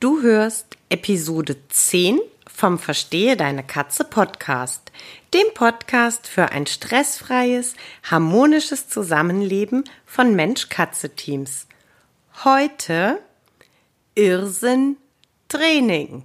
Du hörst Episode 10 vom Verstehe deine Katze Podcast, dem Podcast für ein stressfreies, harmonisches Zusammenleben von Mensch-Katze-Teams. Heute Irrsinn Training.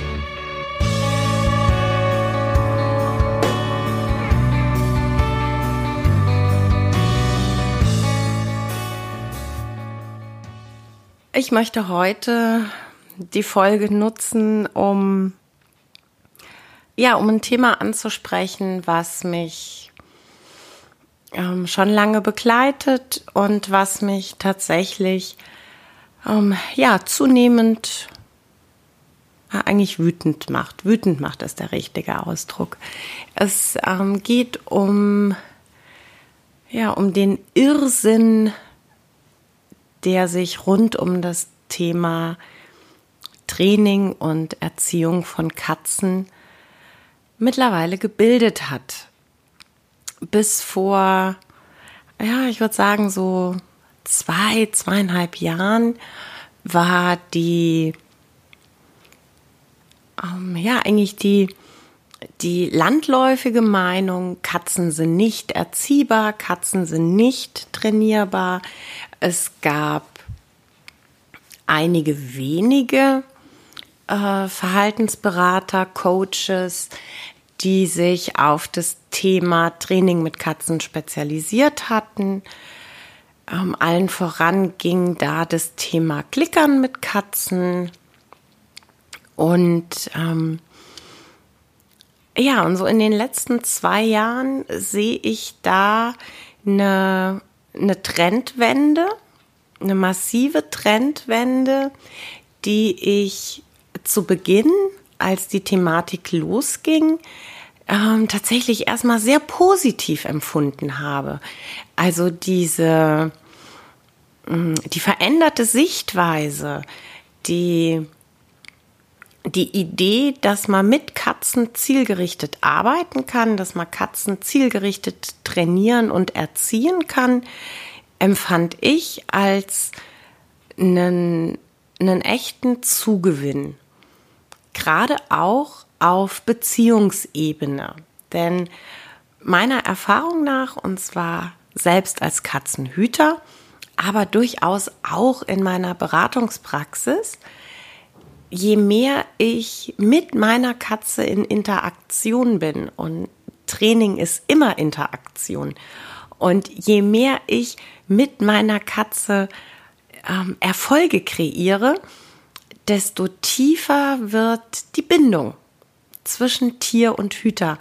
Ich möchte heute die Folge nutzen, um ja, um ein Thema anzusprechen, was mich ähm, schon lange begleitet und was mich tatsächlich ähm, ja zunehmend äh, eigentlich wütend macht. Wütend macht ist der richtige Ausdruck. Es ähm, geht um ja um den Irrsinn der sich rund um das Thema Training und Erziehung von Katzen mittlerweile gebildet hat. Bis vor, ja, ich würde sagen, so zwei, zweieinhalb Jahren war die, ähm, ja, eigentlich die, die landläufige Meinung, Katzen sind nicht erziehbar, Katzen sind nicht trainierbar, es gab einige wenige äh, Verhaltensberater, Coaches, die sich auf das Thema Training mit Katzen spezialisiert hatten. Ähm, allen voran ging da das Thema Klickern mit Katzen. Und ähm, ja, und so in den letzten zwei Jahren sehe ich da eine eine Trendwende, eine massive Trendwende, die ich zu Beginn, als die Thematik losging, ähm, tatsächlich erstmal sehr positiv empfunden habe. Also diese, mm, die veränderte Sichtweise, die die Idee, dass man mit Katzen zielgerichtet arbeiten kann, dass man Katzen zielgerichtet trainieren und erziehen kann, empfand ich als einen, einen echten Zugewinn. Gerade auch auf Beziehungsebene. Denn meiner Erfahrung nach, und zwar selbst als Katzenhüter, aber durchaus auch in meiner Beratungspraxis, je mehr ich mit meiner Katze in Interaktion bin und Training ist immer Interaktion. Und je mehr ich mit meiner Katze ähm, Erfolge kreiere, desto tiefer wird die Bindung zwischen Tier und Hüter,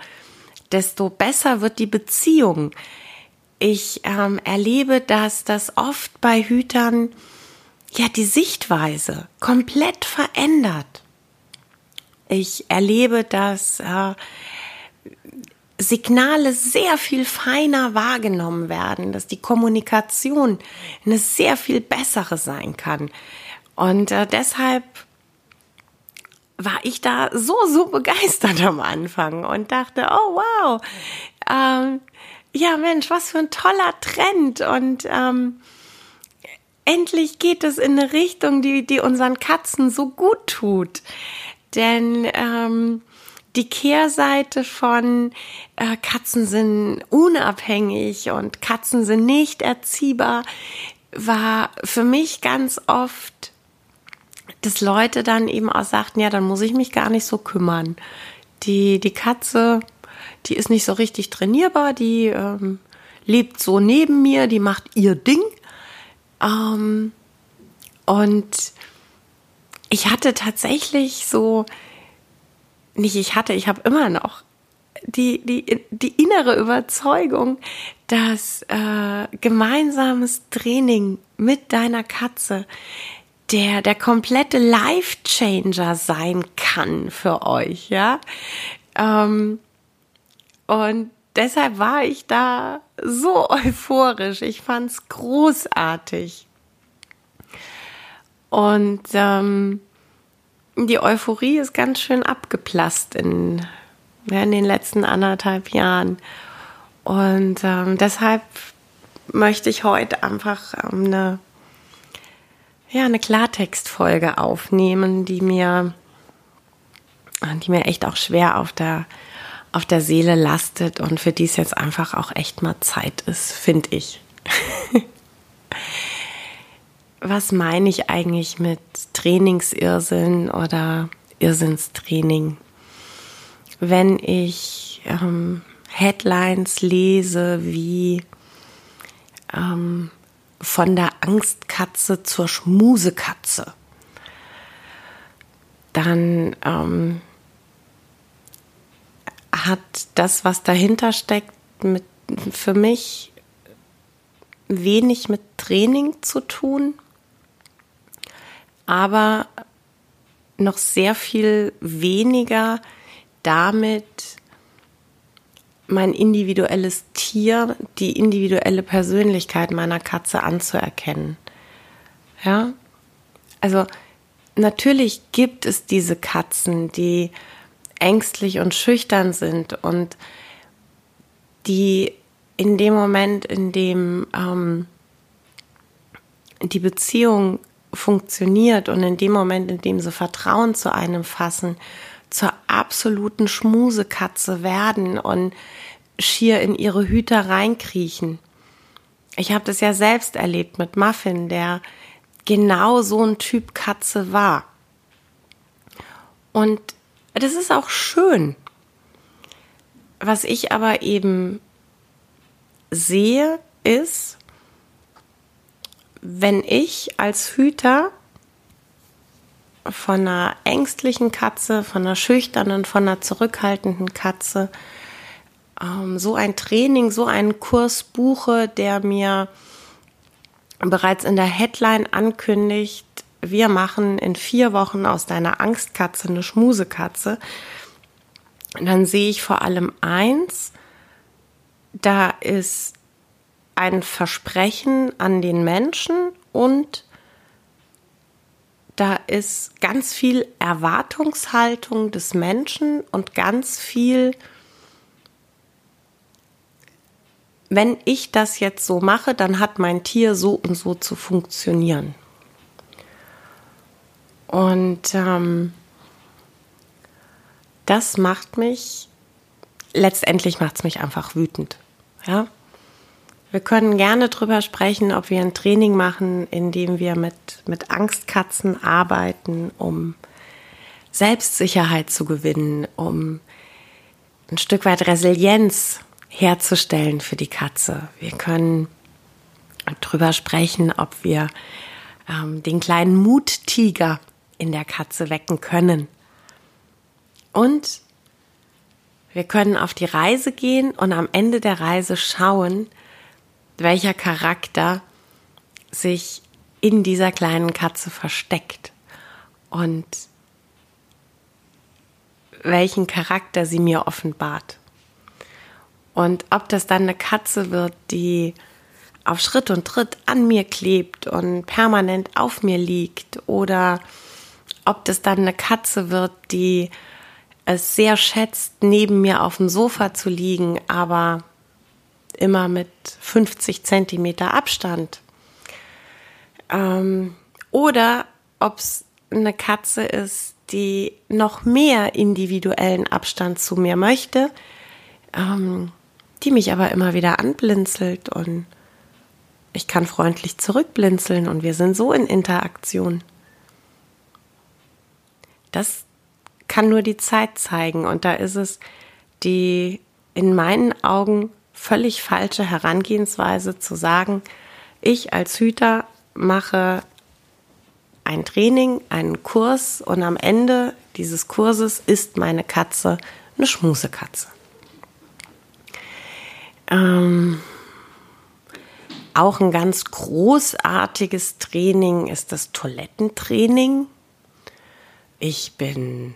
desto besser wird die Beziehung. Ich ähm, erlebe, dass das oft bei Hütern ja die Sichtweise komplett verändert. Ich erlebe, dass äh, Signale sehr viel feiner wahrgenommen werden, dass die Kommunikation eine sehr viel bessere sein kann. Und äh, deshalb war ich da so, so begeistert am Anfang und dachte, oh wow, ähm, ja Mensch, was für ein toller Trend und ähm, endlich geht es in eine Richtung, die, die unseren Katzen so gut tut. Denn ähm, die Kehrseite von äh, Katzen sind unabhängig und Katzen sind nicht erziehbar war für mich ganz oft, dass Leute dann eben auch sagten, ja, dann muss ich mich gar nicht so kümmern. Die, die Katze, die ist nicht so richtig trainierbar, die ähm, lebt so neben mir, die macht ihr Ding. Ähm, und ich hatte tatsächlich so, nicht ich hatte, ich habe immer noch die, die, die innere Überzeugung, dass äh, gemeinsames Training mit deiner Katze der, der komplette Life-Changer sein kann für euch, ja. Ähm, und deshalb war ich da so euphorisch. Ich fand's großartig. Und ähm, die Euphorie ist ganz schön abgeplasst in, ja, in den letzten anderthalb Jahren. Und ähm, deshalb möchte ich heute einfach ähm, eine, ja, eine Klartextfolge aufnehmen, die mir, die mir echt auch schwer auf der, auf der Seele lastet und für die es jetzt einfach auch echt mal Zeit ist, finde ich. was meine ich eigentlich mit Trainingsirrsinn oder Irrsinnstraining? Wenn ich ähm, Headlines lese wie ähm, von der Angstkatze zur Schmusekatze, dann ähm, hat das, was dahinter steckt, mit, für mich wenig mit Training zu tun aber noch sehr viel weniger damit mein individuelles Tier, die individuelle Persönlichkeit meiner Katze anzuerkennen. Ja, also natürlich gibt es diese Katzen, die ängstlich und schüchtern sind und die in dem Moment, in dem ähm, die Beziehung funktioniert und in dem Moment, in dem sie Vertrauen zu einem fassen, zur absoluten Schmusekatze werden und schier in ihre Hüter reinkriechen. Ich habe das ja selbst erlebt mit Muffin, der genau so ein Typ Katze war. Und das ist auch schön. Was ich aber eben sehe, ist, wenn ich als Hüter von einer ängstlichen Katze, von einer schüchternen, von einer zurückhaltenden Katze ähm, so ein Training, so einen Kurs buche, der mir bereits in der Headline ankündigt, wir machen in vier Wochen aus deiner Angstkatze eine Schmusekatze, dann sehe ich vor allem eins, da ist ein Versprechen an den Menschen und da ist ganz viel Erwartungshaltung des Menschen und ganz viel, wenn ich das jetzt so mache, dann hat mein Tier so und so zu funktionieren. Und ähm, das macht mich, letztendlich macht es mich einfach wütend. Ja, wir können gerne drüber sprechen, ob wir ein Training machen, in dem wir mit, mit Angstkatzen arbeiten, um Selbstsicherheit zu gewinnen, um ein Stück weit Resilienz herzustellen für die Katze. Wir können drüber sprechen, ob wir ähm, den kleinen Muttiger in der Katze wecken können. Und wir können auf die Reise gehen und am Ende der Reise schauen, welcher Charakter sich in dieser kleinen Katze versteckt und welchen Charakter sie mir offenbart. Und ob das dann eine Katze wird, die auf Schritt und Tritt an mir klebt und permanent auf mir liegt oder ob das dann eine Katze wird, die es sehr schätzt, neben mir auf dem Sofa zu liegen, aber immer mit 50 Zentimeter Abstand. Ähm, oder ob es eine Katze ist, die noch mehr individuellen Abstand zu mir möchte, ähm, die mich aber immer wieder anblinzelt und ich kann freundlich zurückblinzeln und wir sind so in Interaktion. Das kann nur die Zeit zeigen und da ist es die in meinen Augen völlig falsche Herangehensweise zu sagen, ich als Hüter mache ein Training, einen Kurs und am Ende dieses Kurses ist meine Katze eine Schmusekatze. Ähm, auch ein ganz großartiges Training ist das Toilettentraining. Ich bin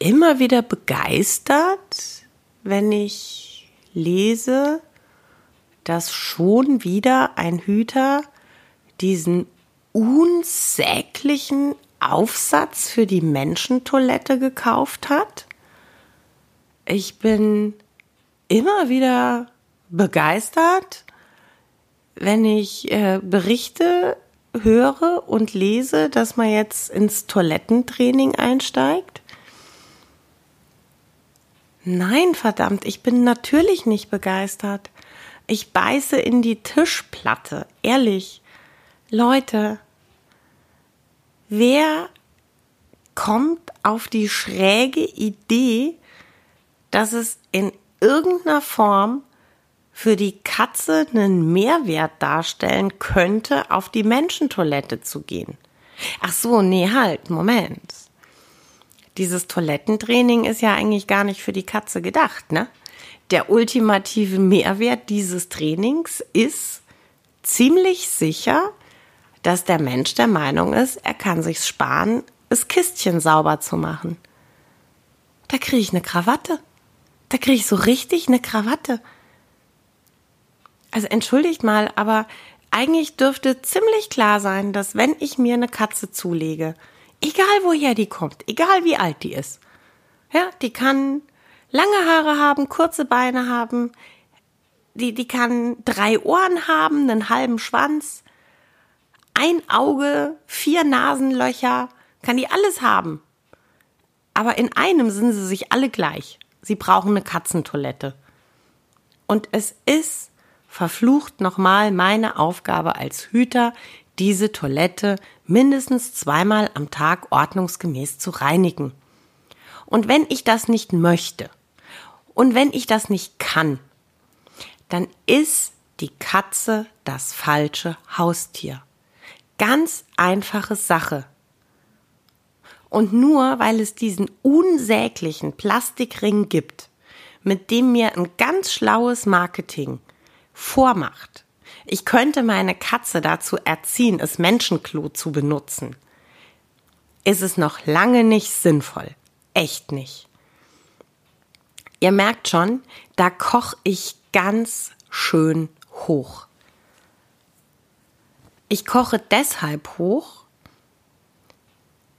immer wieder begeistert, wenn ich lese, dass schon wieder ein Hüter diesen unsäglichen Aufsatz für die Menschentoilette gekauft hat. Ich bin immer wieder begeistert, wenn ich äh, Berichte höre und lese, dass man jetzt ins Toilettentraining einsteigt. Nein, verdammt, ich bin natürlich nicht begeistert. Ich beiße in die Tischplatte, ehrlich. Leute, wer kommt auf die schräge Idee, dass es in irgendeiner Form für die Katze einen Mehrwert darstellen könnte, auf die Menschentoilette zu gehen. Ach so, nee, halt, Moment. Dieses Toilettentraining ist ja eigentlich gar nicht für die Katze gedacht, ne? Der ultimative Mehrwert dieses Trainings ist ziemlich sicher, dass der Mensch der Meinung ist, er kann sich's sparen, das Kistchen sauber zu machen. Da kriege ich eine Krawatte. Da kriege ich so richtig eine Krawatte. Also entschuldigt mal, aber eigentlich dürfte ziemlich klar sein, dass wenn ich mir eine Katze zulege, egal woher die kommt, egal wie alt die ist, ja, die kann lange Haare haben, kurze Beine haben, die, die kann drei Ohren haben, einen halben Schwanz, ein Auge, vier Nasenlöcher, kann die alles haben. Aber in einem sind sie sich alle gleich. Sie brauchen eine Katzentoilette. Und es ist verflucht nochmal meine Aufgabe als Hüter, diese Toilette mindestens zweimal am Tag ordnungsgemäß zu reinigen. Und wenn ich das nicht möchte und wenn ich das nicht kann, dann ist die Katze das falsche Haustier. Ganz einfache Sache. Und nur weil es diesen unsäglichen Plastikring gibt, mit dem mir ein ganz schlaues Marketing vormacht, ich könnte meine Katze dazu erziehen, es Menschenklo zu benutzen, ist es noch lange nicht sinnvoll. Echt nicht. Ihr merkt schon, da koche ich ganz schön hoch. Ich koche deshalb hoch,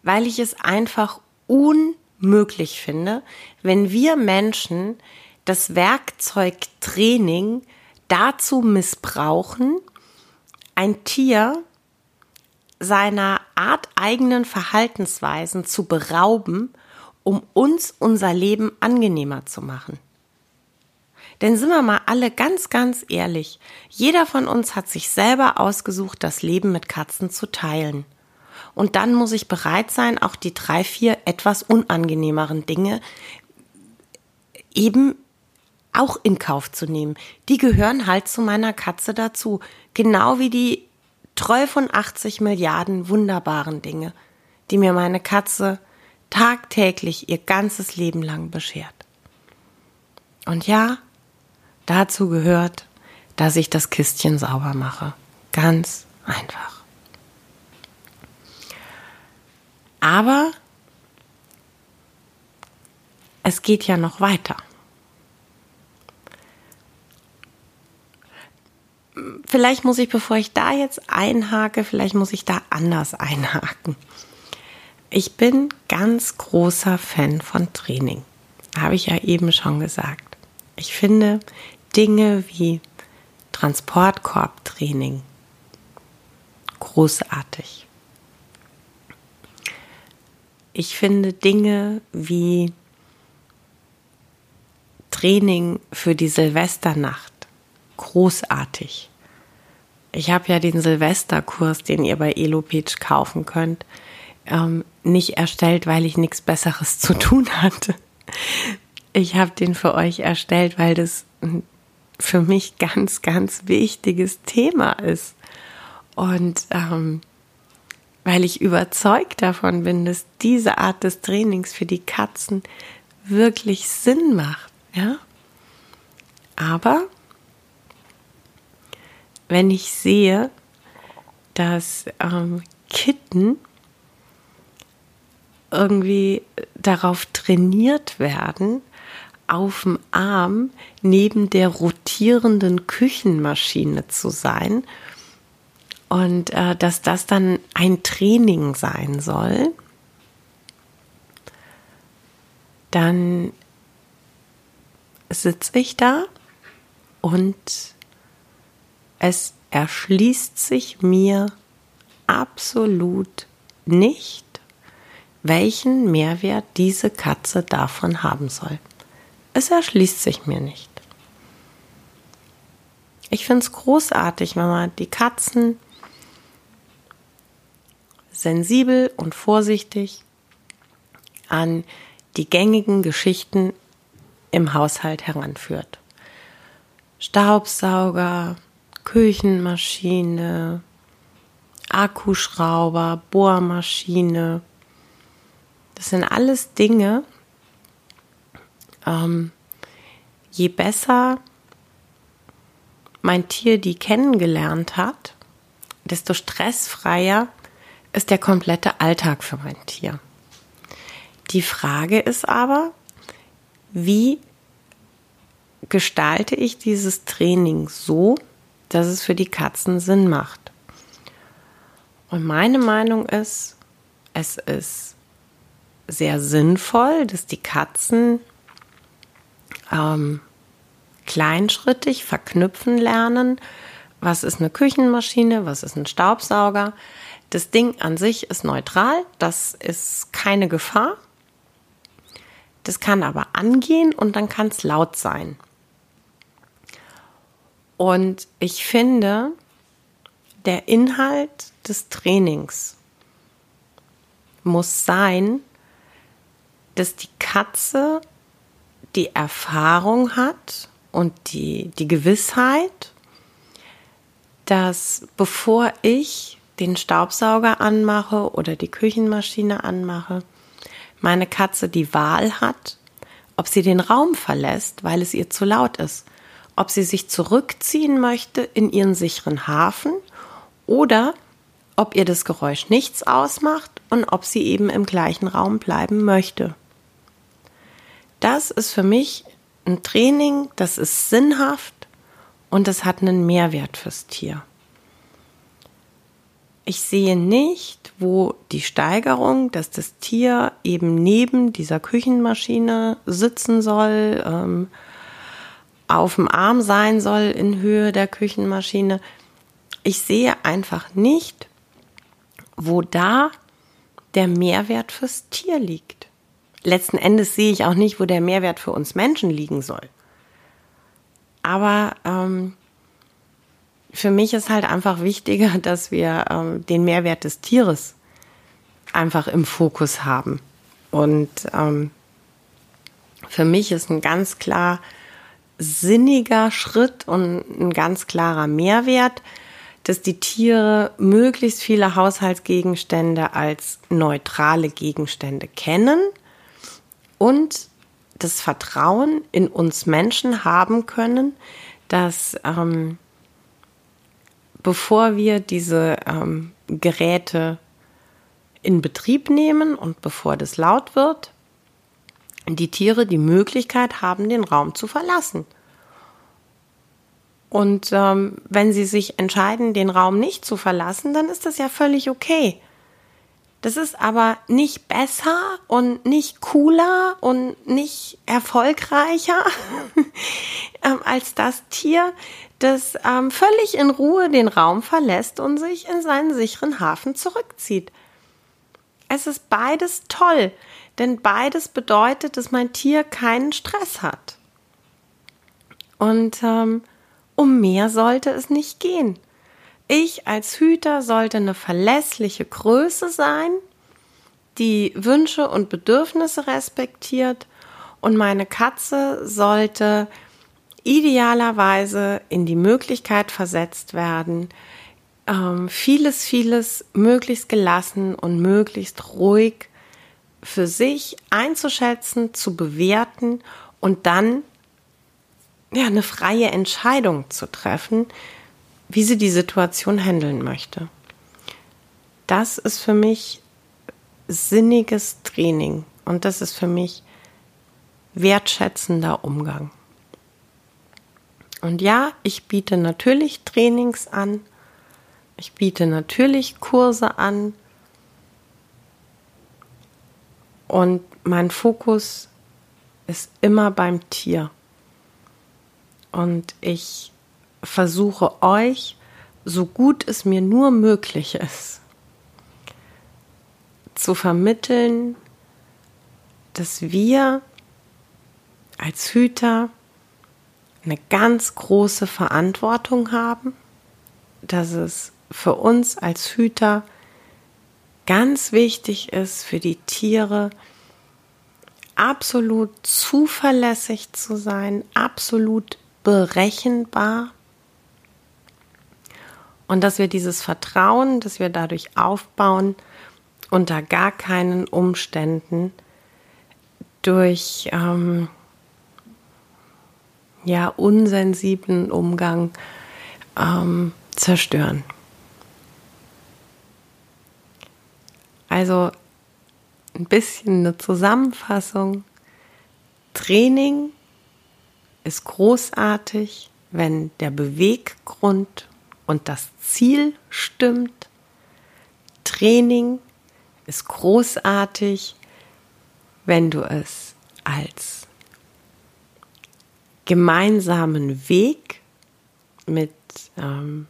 weil ich es einfach unmöglich finde, wenn wir Menschen das Werkzeug Training dazu missbrauchen, ein Tier seiner arteigenen Verhaltensweisen zu berauben, um uns unser Leben angenehmer zu machen. Denn sind wir mal alle ganz, ganz ehrlich, jeder von uns hat sich selber ausgesucht, das Leben mit Katzen zu teilen. Und dann muss ich bereit sein, auch die drei, vier etwas unangenehmeren Dinge eben auch in Kauf zu nehmen. Die gehören halt zu meiner Katze dazu. Genau wie die 80 Milliarden wunderbaren Dinge, die mir meine Katze tagtäglich ihr ganzes Leben lang beschert. Und ja, Dazu gehört, dass ich das Kistchen sauber mache. Ganz einfach. Aber es geht ja noch weiter. Vielleicht muss ich, bevor ich da jetzt einhake, vielleicht muss ich da anders einhaken. Ich bin ganz großer Fan von Training. Habe ich ja eben schon gesagt. Ich finde Dinge wie Transportkorbtraining großartig. Ich finde Dinge wie Training für die Silvesternacht großartig. Ich habe ja den Silvesterkurs, den ihr bei Elopage kaufen könnt, ähm, nicht erstellt, weil ich nichts Besseres zu tun hatte, ich habe den für euch erstellt, weil das für mich ganz, ganz wichtiges Thema ist. Und ähm, weil ich überzeugt davon bin, dass diese Art des Trainings für die Katzen wirklich Sinn macht, ja. Aber wenn ich sehe, dass ähm, Kitten irgendwie darauf trainiert werden, auf dem Arm neben der rotierenden Küchenmaschine zu sein und äh, dass das dann ein Training sein soll, dann sitze ich da und es erschließt sich mir absolut nicht, welchen Mehrwert diese Katze davon haben soll. Es erschließt sich mir nicht. Ich finde es großartig, wenn man die Katzen sensibel und vorsichtig an die gängigen Geschichten im Haushalt heranführt. Staubsauger, Küchenmaschine, Akkuschrauber, Bohrmaschine. Das sind alles Dinge, ähm, je besser mein Tier die kennengelernt hat, desto stressfreier ist der komplette Alltag für mein Tier. Die Frage ist aber, wie gestalte ich dieses Training so, dass es für die Katzen Sinn macht? Und meine Meinung ist, es ist sehr sinnvoll, dass die Katzen ähm, kleinschrittig verknüpfen lernen, was ist eine Küchenmaschine, was ist ein Staubsauger. Das Ding an sich ist neutral, das ist keine Gefahr. Das kann aber angehen und dann kann es laut sein. Und ich finde, der Inhalt des Trainings muss sein, dass die Katze die Erfahrung hat und die, die Gewissheit, dass bevor ich den Staubsauger anmache oder die Küchenmaschine anmache, meine Katze die Wahl hat, ob sie den Raum verlässt, weil es ihr zu laut ist, ob sie sich zurückziehen möchte in ihren sicheren Hafen oder ob ihr das Geräusch nichts ausmacht und ob sie eben im gleichen Raum bleiben möchte. Das ist für mich ein Training, das ist sinnhaft und das hat einen Mehrwert fürs Tier. Ich sehe nicht, wo die Steigerung, dass das Tier eben neben dieser Küchenmaschine sitzen soll, ähm, auf dem Arm sein soll in Höhe der Küchenmaschine. Ich sehe einfach nicht, wo da der Mehrwert fürs Tier liegt letzten Endes sehe ich auch nicht, wo der Mehrwert für uns Menschen liegen soll. Aber ähm, für mich ist halt einfach wichtiger, dass wir ähm, den Mehrwert des Tieres einfach im Fokus haben. Und ähm, für mich ist ein ganz klar sinniger Schritt und ein ganz klarer Mehrwert, dass die Tiere möglichst viele Haushaltsgegenstände als neutrale Gegenstände kennen und das Vertrauen in uns Menschen haben können, dass ähm, bevor wir diese ähm, Geräte in Betrieb nehmen und bevor das laut wird, die Tiere die Möglichkeit haben, den Raum zu verlassen. Und ähm, wenn sie sich entscheiden, den Raum nicht zu verlassen, dann ist das ja völlig okay. Das ist aber nicht besser und nicht cooler und nicht erfolgreicher ähm, als das Tier, das ähm, völlig in Ruhe den Raum verlässt und sich in seinen sicheren Hafen zurückzieht. Es ist beides toll, denn beides bedeutet, dass mein Tier keinen Stress hat. Und ähm, um mehr sollte es nicht gehen. Ich als Hüter sollte eine verlässliche Größe sein, die Wünsche und Bedürfnisse respektiert und meine Katze sollte idealerweise in die Möglichkeit versetzt werden, ähm, vieles, vieles möglichst gelassen und möglichst ruhig für sich einzuschätzen, zu bewerten und dann ja eine freie Entscheidung zu treffen, wie sie die Situation handeln möchte. Das ist für mich sinniges Training und das ist für mich wertschätzender Umgang. Und ja, ich biete natürlich Trainings an, ich biete natürlich Kurse an und mein Fokus ist immer beim Tier. Und ich versuche euch, so gut es mir nur möglich ist, zu vermitteln, dass wir als Hüter eine ganz große Verantwortung haben, dass es für uns als Hüter ganz wichtig ist, für die Tiere absolut zuverlässig zu sein, absolut berechenbar und dass wir dieses Vertrauen, das wir dadurch aufbauen, unter gar keinen Umständen durch ähm, ja unsensiblen Umgang ähm, zerstören. Also ein bisschen eine Zusammenfassung. Training ist großartig, wenn der Beweggrund und das Ziel stimmt. Training ist großartig, wenn du es als gemeinsamen Weg mit ähm,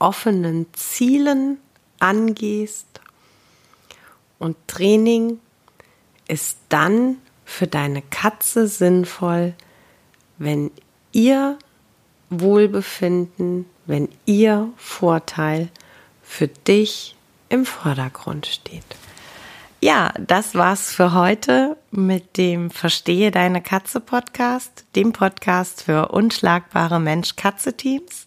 offenen Zielen angehst. Und Training ist dann für deine Katze sinnvoll, wenn ihr Wohlbefinden, wenn ihr Vorteil für dich im Vordergrund steht. Ja, das war's für heute mit dem Verstehe deine Katze Podcast, dem Podcast für unschlagbare Mensch-Katze-Teams.